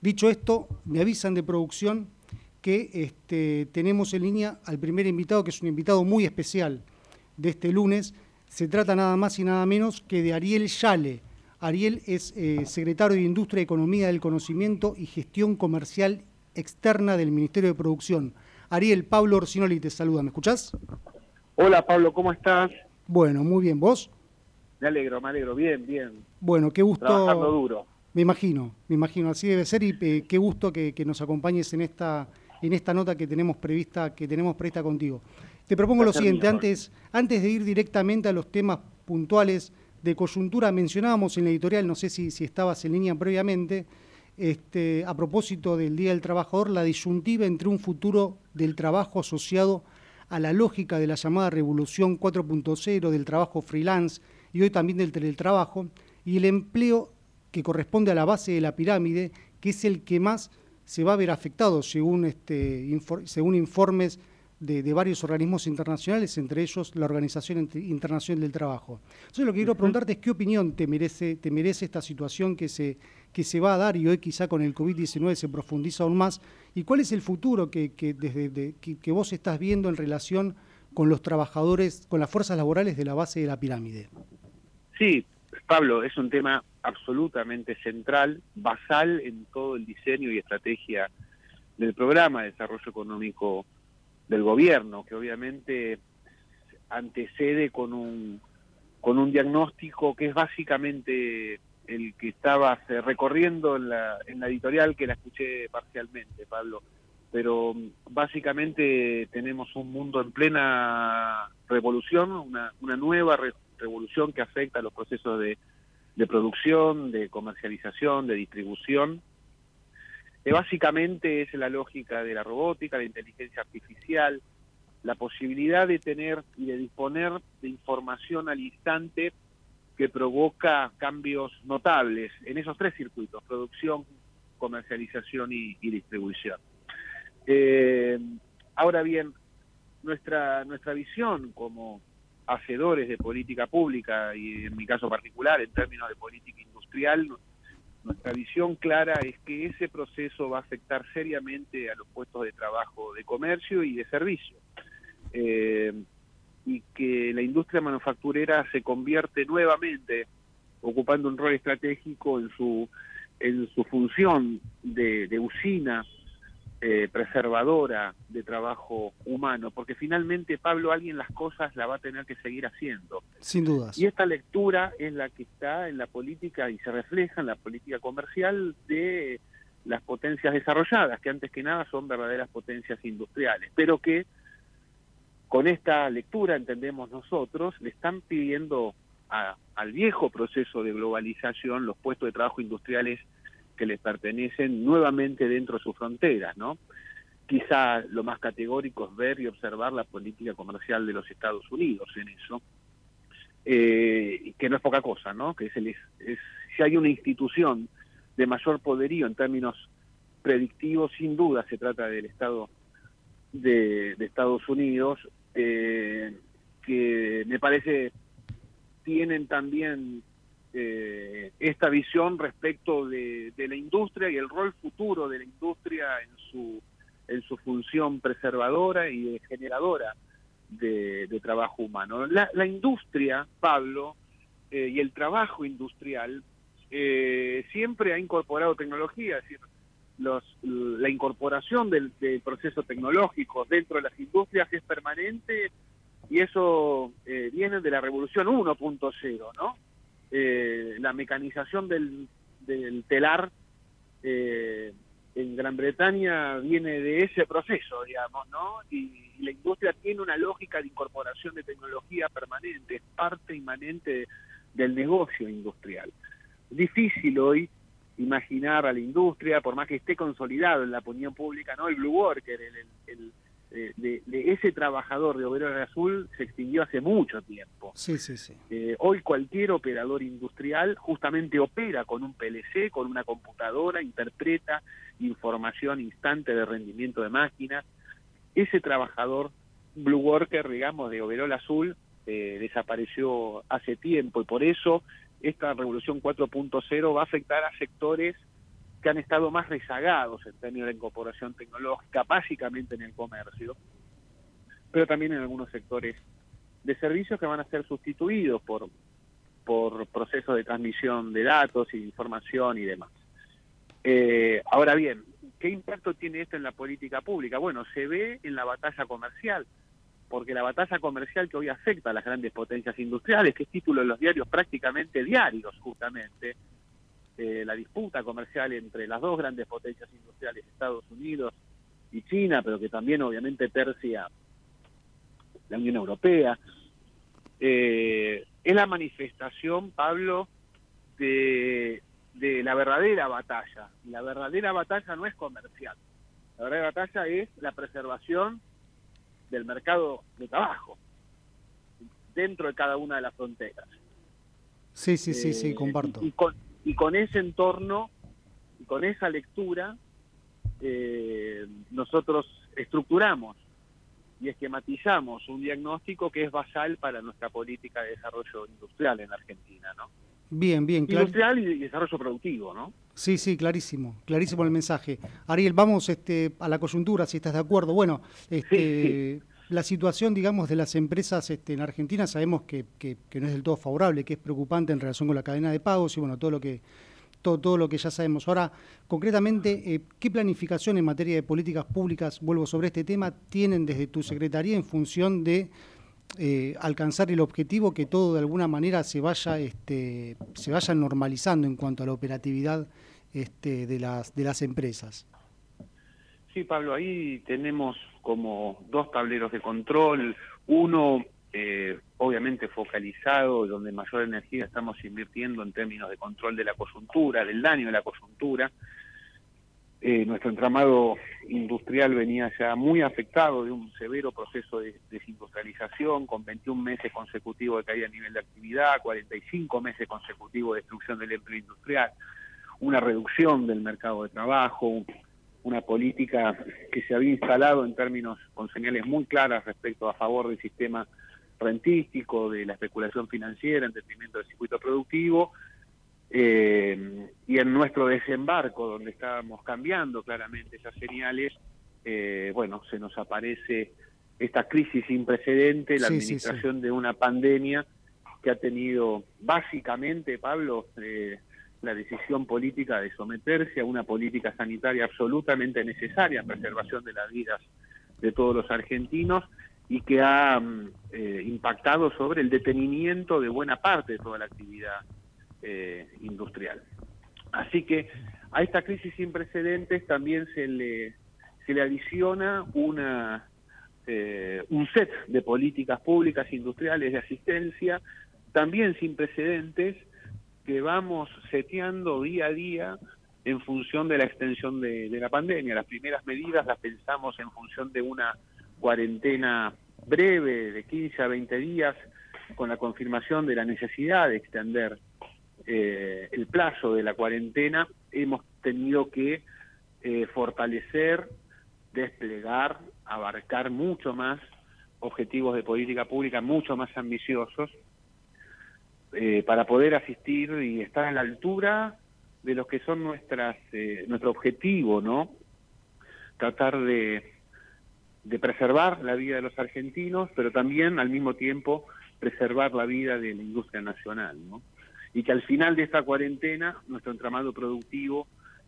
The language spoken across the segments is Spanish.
Dicho esto, me avisan de producción que este, tenemos en línea al primer invitado, que es un invitado muy especial de este lunes. Se trata nada más y nada menos que de Ariel Yale. Ariel es eh, secretario de Industria, Economía del Conocimiento y Gestión Comercial Externa del Ministerio de Producción. Ariel, Pablo Orsinoli te saluda, ¿me escuchás? Hola Pablo, ¿cómo estás? Bueno, muy bien, ¿vos? Me alegro, me alegro, bien, bien. Bueno, qué gusto. Trabajando duro. Me imagino, me imagino, así debe ser y eh, qué gusto que, nos acompañes en esta, en esta nota que tenemos prevista, que tenemos prevista contigo. Te propongo lo siguiente, antes, antes de ir directamente a los temas puntuales de coyuntura, mencionábamos en la editorial, no sé si, si estabas en línea previamente, este, a propósito del Día del Trabajador, la disyuntiva entre un futuro del trabajo asociado a la lógica de la llamada revolución 4.0 del trabajo freelance y hoy también del teletrabajo, y el empleo que corresponde a la base de la pirámide, que es el que más se va a ver afectado según, este, según informes de, varios organismos internacionales, entre ellos la Organización Internacional del Trabajo. Entonces lo que quiero preguntarte es qué opinión te merece, te merece esta situación que se, que se va a dar y hoy quizá con el COVID-19 se profundiza aún más, y cuál es el futuro que, desde, que vos estás viendo en relación con los trabajadores, con las fuerzas laborales de la base de la pirámide. Sí, Pablo, es un tema absolutamente central, basal en todo el diseño y estrategia del programa de desarrollo económico del gobierno, que obviamente antecede con un, con un diagnóstico que es básicamente el que estaba recorriendo en la, en la editorial que la escuché parcialmente, Pablo. Pero básicamente tenemos un mundo en plena revolución, una, una nueva revolución que afecta a los procesos de, producción, de comercialización, de distribución. Que básicamente es la lógica de la robótica, la inteligencia artificial, la posibilidad de tener y de disponer de información al instante que provoca cambios notables en esos tres circuitos, producción, comercialización y, distribución. Eh, ahora bien, nuestra, nuestra visión como, hacedores de política pública y en mi caso particular en términos de política industrial, nuestra visión clara es que ese proceso va a afectar seriamente a los puestos de trabajo de comercio y de servicio. Eh, y que la industria manufacturera se convierte nuevamente ocupando un rol estratégico en su en su función de, de usina eh, preservadora de trabajo humano, porque finalmente, Pablo, alguien las cosas la va a tener que seguir haciendo. Sin dudas. Y esta lectura es la que está en la política y se refleja en la política comercial de las potencias desarrolladas, que antes que nada son verdaderas potencias industriales, pero que con esta lectura, entendemos nosotros, le están pidiendo al viejo proceso de globalización los puestos de trabajo industriales que les pertenecen nuevamente dentro de sus fronteras, ¿no? Quizá lo más categórico es ver y observar la política comercial de los Estados Unidos en eso, eh, que no es poca cosa, ¿no? Que es, el, es, si hay una institución de mayor poderío en términos predictivos, sin duda se trata del Estado de, Estados Unidos, eh, que me parece tienen también eh, esta visión respecto de, la industria y el rol futuro de la industria en su, en su función preservadora y generadora de, trabajo humano. La, industria, Pablo, eh, y el trabajo industrial eh, siempre ha incorporado tecnología, es decir, los, la incorporación del, del, proceso tecnológico dentro de las industrias es permanente y eso viene de la revolución 1.0, ¿no? Eh, la mecanización del, telar eh, en Gran Bretaña viene de ese proceso, digamos, ¿no? Y, la industria tiene una lógica de incorporación de tecnología permanente, es parte inmanente del negocio industrial. Difícil hoy imaginar a la industria, por más que esté consolidado en la opinión pública, ¿no? El Blue Worker, el eh, de, ese trabajador de Obrero Azul se extinguió hace mucho tiempo. Sí, sí, sí. Eh, hoy cualquier operador industrial justamente opera con un PLC, con una computadora, interpreta información instante de rendimiento de máquinas. Ese trabajador Blue Worker, digamos, de Overol Azul, eh, desapareció hace tiempo y por eso esta revolución 4.0 va a afectar a sectores que han estado más rezagados en términos de incorporación tecnológica, básicamente en el comercio, pero también en algunos sectores de servicios que van a ser sustituidos por, por procesos de transmisión de datos y información y demás. Eh, ahora bien, ¿qué impacto tiene esto en la política pública? Bueno, se ve en la batalla comercial, porque la batalla comercial que hoy afecta a las grandes potencias industriales, que es título de los diarios prácticamente diarios justamente, eh, la disputa comercial entre las dos grandes potencias industriales, Estados Unidos y China, pero que también obviamente tercia la Unión Europea, eh, es la manifestación, Pablo, de, de la verdadera batalla. Y la verdadera batalla no es comercial. La verdadera batalla es la preservación del mercado de trabajo dentro de cada una de las fronteras. Sí, sí, sí, sí, eh, comparto. Y, con, y con ese entorno, y con esa lectura, eh, nosotros estructuramos y esquematizamos un diagnóstico que es basal para nuestra política de desarrollo industrial en Argentina, ¿no? Bien, bien. Industrial y desarrollo productivo, ¿no? Sí, sí, clarísimo, clarísimo el mensaje. Ariel, vamos este, a la coyuntura, si estás de acuerdo. Bueno, este, la situación, digamos, de las empresas este, en Argentina sabemos que, no es del todo favorable, que es preocupante en relación con la cadena de pagos y, bueno, todo lo que todo, todo lo que ya sabemos. Ahora, concretamente, eh, ¿qué planificación en materia de políticas públicas, vuelvo sobre este tema, tienen desde tu secretaría en función de eh, alcanzar el objetivo que todo de alguna manera se vaya, este, se vaya normalizando en cuanto a la operatividad este, de, las, de las empresas? Sí, Pablo, ahí tenemos como dos tableros de control. Uno eh, obviamente focalizado, donde mayor energía estamos invirtiendo en términos de control de la coyuntura, del daño de la coyuntura. Eh, nuestro entramado industrial venía ya muy afectado de un severo proceso de desindustrialización, con 21 meses consecutivos de caída a nivel de actividad, 45 meses consecutivos de destrucción del empleo industrial, una reducción del mercado de trabajo, una política que se había instalado en términos con señales muy claras respecto a favor del sistema rentístico, de la especulación financiera en detrimento del circuito productivo, eh, y en nuestro desembarco, donde estábamos cambiando claramente esas señales, eh, bueno, se nos aparece esta crisis sin precedente, la administración de una pandemia que ha tenido básicamente, Pablo, eh, la decisión política de someterse a una política sanitaria absolutamente necesaria en preservación de las vidas de todos los argentinos y que ha mm, eh, impactado sobre el detenimiento de buena parte de toda la actividad eh, industrial. Así que a esta crisis sin precedentes también se le, se le adiciona una, eh, un set de políticas públicas industriales de asistencia, también sin precedentes, que vamos seteando día a día en función de la extensión de la pandemia. Las primeras medidas las pensamos en función de una cuarentena breve de 15 a 20 días con la confirmación de la necesidad de extender eh, el plazo de la cuarentena, hemos tenido que eh, fortalecer, desplegar, abarcar mucho más objetivos de política pública mucho más ambiciosos eh, para poder asistir y estar a la altura de lo que son nuestras nuestro objetivo, ¿no? Tratar de de preservar la vida de los argentinos, pero también al mismo tiempo preservar la vida de la industria nacional, ¿no? Y que al final de esta cuarentena nuestro entramado productivo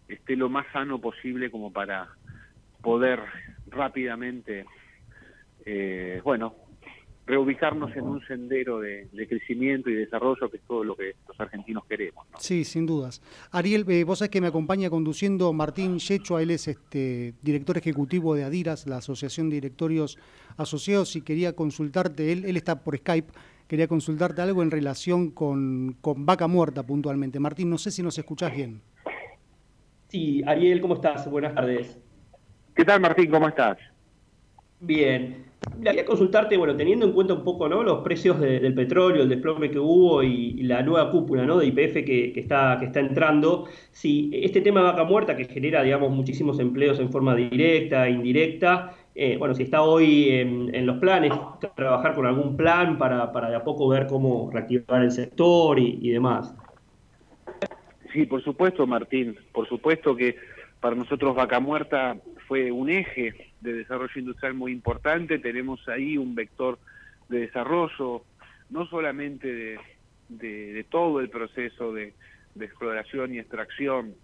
esté lo más sano posible como para poder rápidamente, eh, bueno, reubicarnos en un sendero de, crecimiento y desarrollo que es todo lo que los argentinos queremos. Sí, sin dudas. Ariel, eh, vos sabés que me acompaña conduciendo Martín Yechua, él es este, director ejecutivo de ADIRAS, la Asociación de Directorios Asociados, y quería consultarte, él, él está por Skype, quería consultarte algo en relación con, con Vaca Muerta puntualmente. Martín, no sé si nos escuchás bien. Sí, Ariel, ¿cómo estás? Buenas tardes. ¿Qué tal, Martín? ¿Cómo estás? Bien. Quería consultarte, bueno, teniendo en cuenta un poco ¿no? los precios del petróleo, el desplome que hubo y, la nueva cúpula ¿no? de IPF que, está, que está entrando, si este tema de vaca muerta que genera, digamos, muchísimos empleos en forma directa indirecta, eh, bueno, si está hoy en, los planes, trabajar con algún plan para, para de a poco ver cómo reactivar el sector y, demás. Sí, por supuesto, Martín. Por supuesto que para nosotros Vaca Muerta fue un eje de desarrollo industrial muy importante. Tenemos ahí un vector de desarrollo, no solamente de, todo el proceso de, exploración y extracción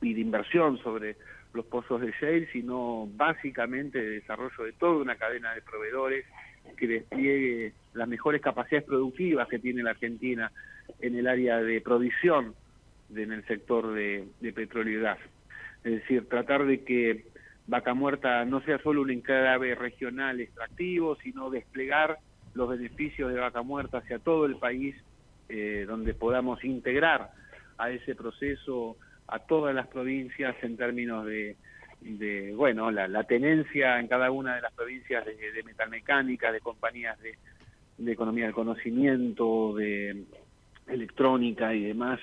y de inversión sobre los pozos de shale, sino básicamente de desarrollo de toda una cadena de proveedores que despliegue las mejores capacidades productivas que tiene la Argentina en el área de provisión en el sector de, petróleo y gas. Es decir, tratar de que Vaca Muerta no sea solo un enclave regional extractivo, sino desplegar los beneficios de Vaca Muerta hacia todo el país, eh, donde podamos integrar a ese proceso a todas las provincias en términos de, bueno, la, tenencia en cada una de las provincias de, de metalmecánica, de compañías de, de economía del conocimiento, de electrónica y demás,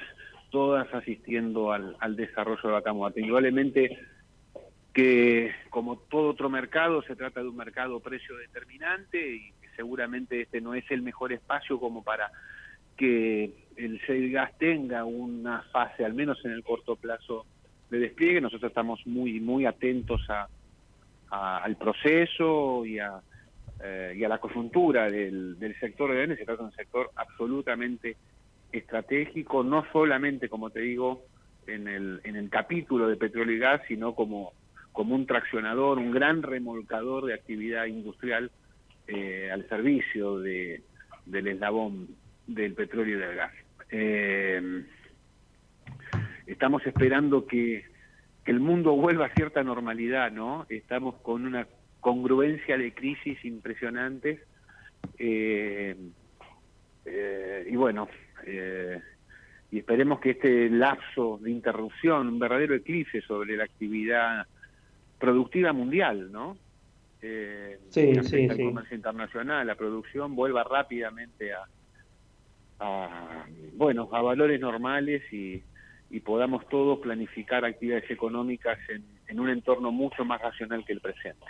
todas asistiendo al, desarrollo de Vaca Muerta. Indudablemente que como todo otro mercado se trata de un mercado precio determinante y seguramente este no es el mejor espacio como para que el shale gas tenga una fase, al menos en el corto plazo, de despliegue. Nosotros estamos muy muy atentos a, al proceso y a, eh, y a la coyuntura del, sector de se trata de un sector absolutamente estratégico, no solamente, como te digo, en el, en el capítulo de petróleo y gas, sino como, como un traccionador, un gran remolcador de actividad industrial eh, al servicio de, del eslabón del petróleo y del gas. Eh, estamos esperando que, el mundo vuelva a cierta normalidad, ¿no? Estamos con una congruencia de crisis impresionantes. Eh, y bueno, y esperemos que este lapso de interrupción, un verdadero eclipse sobre la actividad productiva mundial, ¿no? Eh, sí, sí, el comercio internacional, la producción vuelva rápidamente a, bueno, a valores normales y, y podamos todos planificar actividades económicas en, en un entorno mucho más racional que el presente.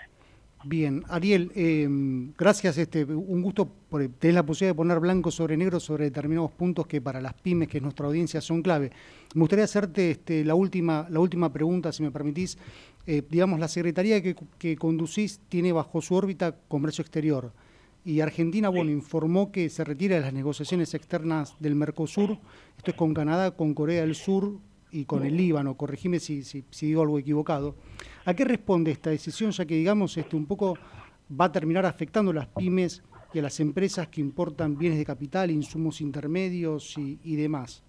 Bien, Ariel, em, gracias. Este, un gusto por tener la posibilidad de poner blanco sobre negro sobre determinados puntos que para las pymes, que es nuestra audiencia, son clave. Me gustaría hacerte este, la, última, la última pregunta, si me permitís. Eh, digamos, la Secretaría que, que, conducís tiene bajo su órbita comercio exterior. Y Argentina, bueno, informó que se retira de las negociaciones externas del Mercosur. Esto es con Canadá, con Corea del Sur y con el Líbano. Corregime si, si, si digo algo equivocado. ¿A qué responde esta decisión, ya que digamos este, un poco va a terminar afectando a las pymes y a las empresas que importan bienes de capital, insumos intermedios y, demás?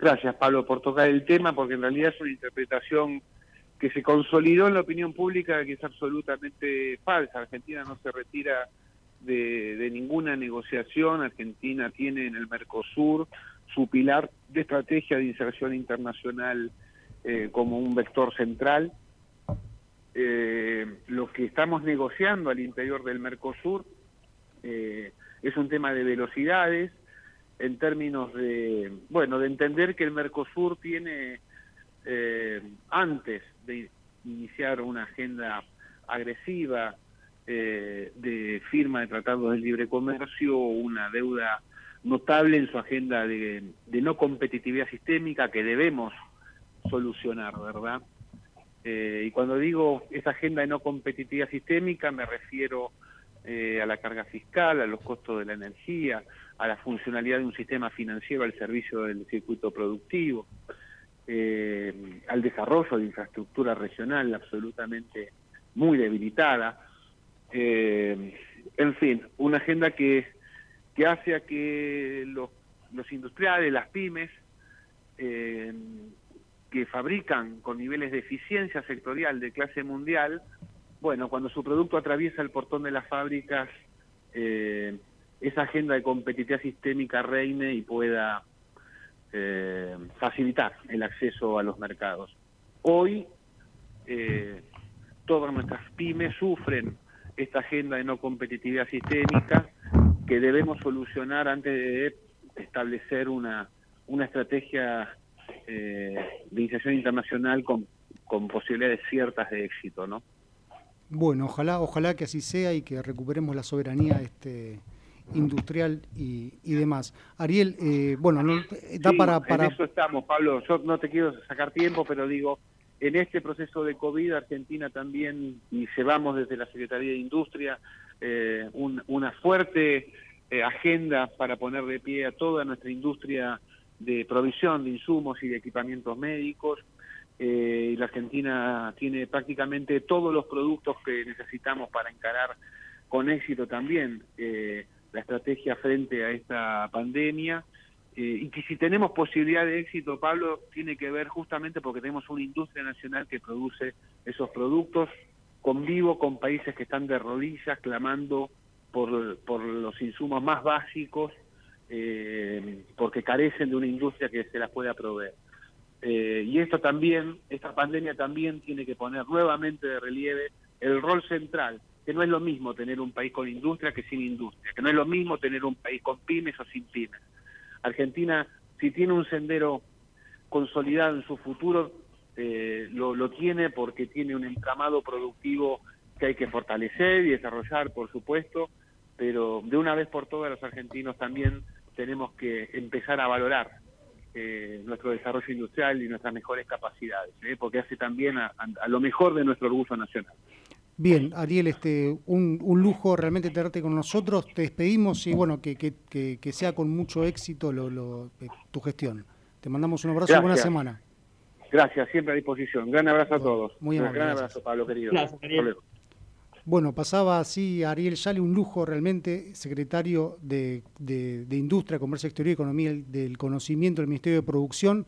Gracias, Pablo, por tocar el tema, porque en realidad es una interpretación que se consolidó en la opinión pública que es absolutamente falsa. Argentina no se retira de, ninguna negociación. Argentina tiene en el Mercosur su pilar de estrategia de inserción internacional eh, como un vector central eh, lo que estamos negociando al interior del Mercosur eh, es un tema de velocidades, en términos de, bueno, de entender que el Mercosur tiene, eh, antes de iniciar una agenda agresiva eh, de firma de tratados de libre comercio, una deuda notable en su agenda de no competitividad sistémica que debemos solucionar, ¿verdad? Eh, y cuando digo esa agenda de no competitividad sistémica, me refiero eh, a la carga fiscal, a los costos de la energía, a la funcionalidad de un sistema financiero al servicio del circuito productivo, eh, al desarrollo de infraestructura regional absolutamente muy debilitada. en fin, una agenda que, que hace a que los, los industriales, las pymes, que fabrican con niveles de eficiencia sectorial de clase mundial, bueno, cuando su producto atraviesa el portón de las fábricas, eh, esa agenda de competitividad sistémica reine y pueda eh, facilitar el acceso a los mercados. Hoy eh, todas nuestras pymes sufren esta agenda de no competitividad sistémica que debemos solucionar antes de establecer una, una estrategia eh, de iniciación internacional con, con posibilidades ciertas de éxito, ¿no? Bueno, ojalá, ojalá que así sea y que recuperemos la soberanía este, industrial y, demás. Ariel, eh, bueno, da para, para... En eso estamos, Pablo. Yo no te quiero sacar tiempo, pero digo, en este proceso de COVID, Argentina también, y llevamos desde la Secretaría de Industria eh, una fuerte eh, agenda para poner de pie a toda nuestra industria de provisión de insumos y de equipamientos médicos. y la Argentina tiene prácticamente todos los productos que necesitamos para encarar con éxito también eh, la estrategia frente a esta pandemia. Eh, y que si tenemos posibilidad de éxito, Pablo, tiene que ver justamente porque tenemos una industria nacional que produce esos productos. Convivo con países que están de rodillas clamando por, por los insumos más básicos eh, porque carecen de una industria que se las pueda proveer. y esto también, esta pandemia también tiene que poner nuevamente de relieve el rol central que no es lo mismo tener un país con industria que sin industria, que no es lo mismo tener un país con pymes o sin pymes. Argentina, si tiene un sendero consolidado en su futuro, eh, lo, lo tiene porque tiene un entramado productivo que hay que fortalecer y desarrollar, por supuesto, pero de una vez por todas los argentinos también tenemos que empezar a valorar eh, nuestro desarrollo industrial y nuestras mejores capacidades, ¿eh? porque hace también a, lo mejor de nuestro orgullo nacional. Bien, Ariel, este, un, lujo realmente tenerte con nosotros. Te despedimos y bueno, que, que, sea con mucho éxito lo, eh, tu gestión. Te mandamos un abrazo y buena semana. Gracias, siempre a disposición. Gran abrazo a todos. Muy amable. Gran abrazo, Pablo, querido. Bueno, pasaba así Ariel Yale, un lujo realmente, secretario de, de Industria, Comercio Exterior y Economía del Conocimiento del Ministerio de Producción.